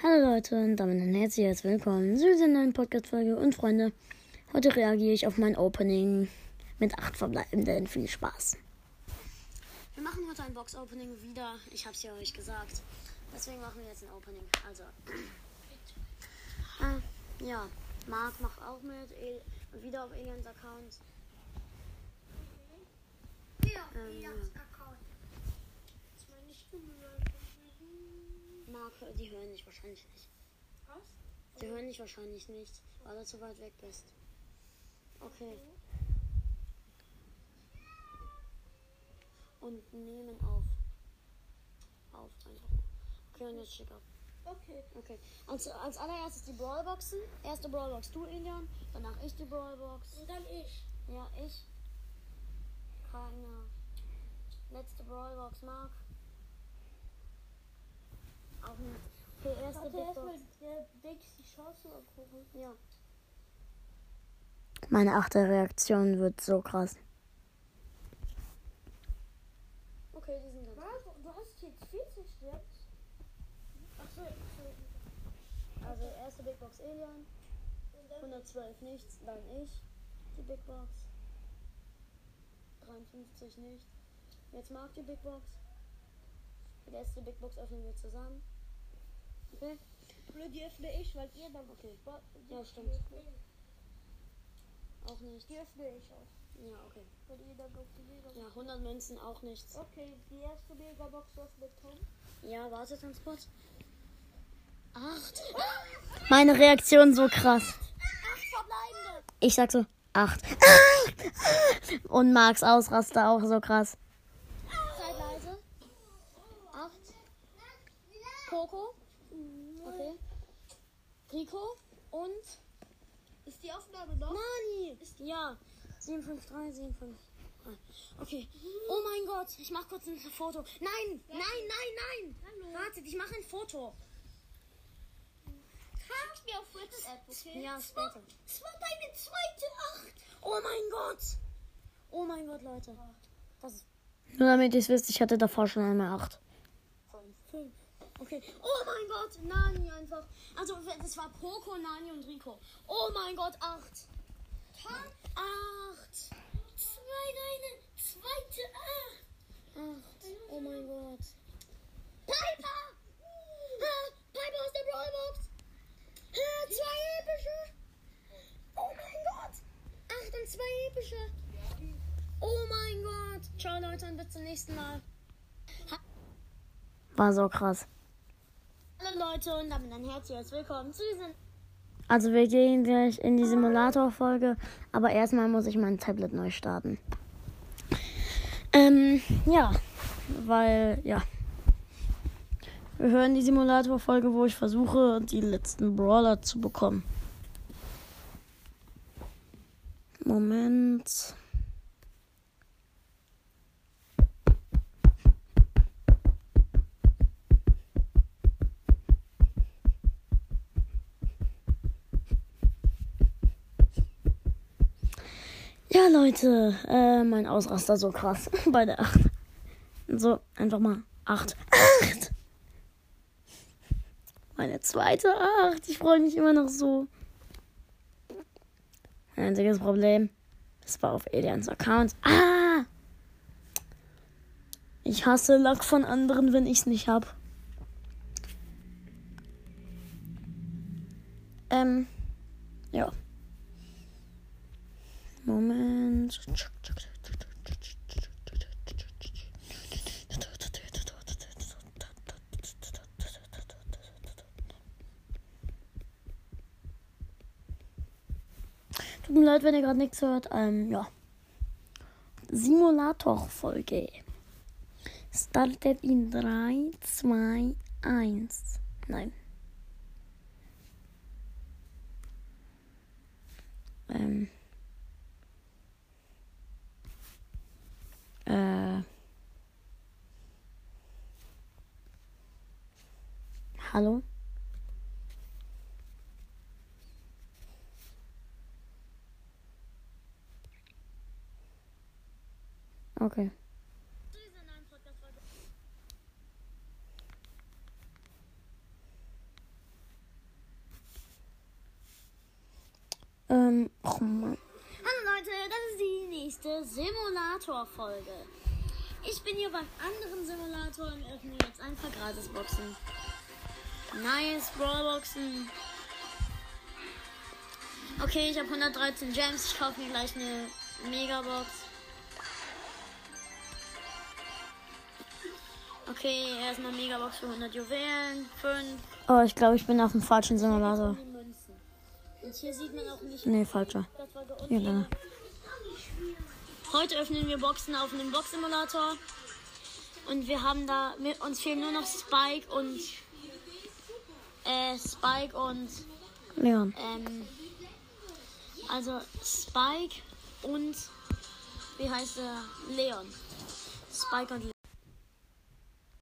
Hallo Leute und damit ein herzliches Willkommen zu dieser neuen Podcast-Folge und Freunde. Heute reagiere ich auf mein Opening mit acht verbleibenden. Viel Spaß. Wir machen heute ein Box-Opening wieder. Ich habe es ja euch gesagt. Deswegen machen wir jetzt ein Opening. Also. Äh, ja, Marc macht auch mit. El wieder auf Elians Account. Ja, Ähm, ja, ja. Account. Das ist meine Stimme. Marc, die hören dich wahrscheinlich nicht. Was? Die hören dich wahrscheinlich nicht, weil du zu weit weg bist. Okay. Und nehmen auf. Auf einfach. Okay, und jetzt schick ab. Okay. Okay. Als, als allererstes die Brawlboxen. Erste Brawlbox du, Elian. Danach ich die Brawlbox. Und dann ich. Ja, ich. Keiner. Letzte Brawlbox, Mark. Auch nicht. Okay, erste Warte Big erstmal Box. der Dix die Chance angucken. Ja. Meine achte Reaktion wird so krass. Okay, die sind ganz. Was? Du hast jetzt 40 jetzt? Achso, so. Also erste Big Box dann 112 nichts, dann ich, die Big Box. 53 nicht. Jetzt mag die Big Box. Die letzte Big Box öffnen wir zusammen. Blöd, die öffne ich, weil ihr dann. Okay. Ja, stimmt. Auch nicht. Die öffne ich auch. Ja, okay. Weil ihr dann auf die Megabox. Ja, 100 Münzen auch nichts. Okay, die erste Megabox öffnet Tom. Ja, wartet ganz kurz. Acht. Meine Reaktion so krass. Ich sag so, acht. Und Marks Ausraster auch so krass. Seid leise. Acht. Poco. Okay. Rico. Und Ist die Aufnahme noch? Nani. Ja. 753, 753. Okay. Oh mein Gott. Ich mach kurz ein Foto. Nein, nein, nein, nein. Hallo. Wartet, ich mache ein Foto. Kannst mir auf WhatsApp, okay? Ja, später. Das war deine zweite Acht. Oh mein Gott. Oh mein Gott, Leute. Das ist Nur damit ihr es wisst, ich hatte davor schon einmal acht. Okay. Oh mein Gott, Nani einfach. Also das war Poco, Nani und Rico. Oh mein Gott, acht. Acht. Zwei deine zweite Acht. Acht. Oh mein Gott. Piper! Ah, Piper aus der Brawlbox. Ah, zwei epische. Oh mein Gott. Acht und zwei epische. Oh mein Gott. Ciao Leute und bis zum nächsten Mal. War so krass. Hallo Leute und damit ein herzliches Willkommen zu diesem. Also wir gehen gleich in die Simulator-Folge, aber erstmal muss ich mein Tablet neu starten. Ähm, ja, weil, ja. Wir hören die Simulator-Folge, wo ich versuche, die letzten Brawler zu bekommen. Moment. Ja, Leute, äh, mein Ausraster so krass bei der 8. So, einfach mal 8. 8! Meine zweite 8. Ich freue mich immer noch so. Einziges Problem. Das war auf Elians Account. Ah! Ich hasse Lack von anderen, wenn ich es nicht hab. Ähm, ja. Moment. Tut mir leid, wenn ihr gerade nichts hört. Ähm, ja. Simulator-Folge. Startet in 3, 2, 1. Nein. Ähm. Hallo? Okay. Ähm, oh Hallo Leute, das ist die nächste Simulator-Folge. Ich bin hier beim anderen Simulator und öffne jetzt ein paar Gratisboxen. Nice Brawlboxen. Okay, ich habe 113 Gems. Ich kaufe mir gleich eine Megabox. Okay, erstmal Megabox für 100 Juwelen. 5. Oh, ich glaube, ich bin auf dem falschen Simulator. Und hier sieht man auch nicht, Nee, falscher. Ja, da. Heute öffnen wir Boxen auf einem Box-Simulator. Und wir haben da, mit uns fehlen nur noch Spike und, äh, Spike und, Leon. ähm, also Spike und, wie heißt er? Leon. Spike und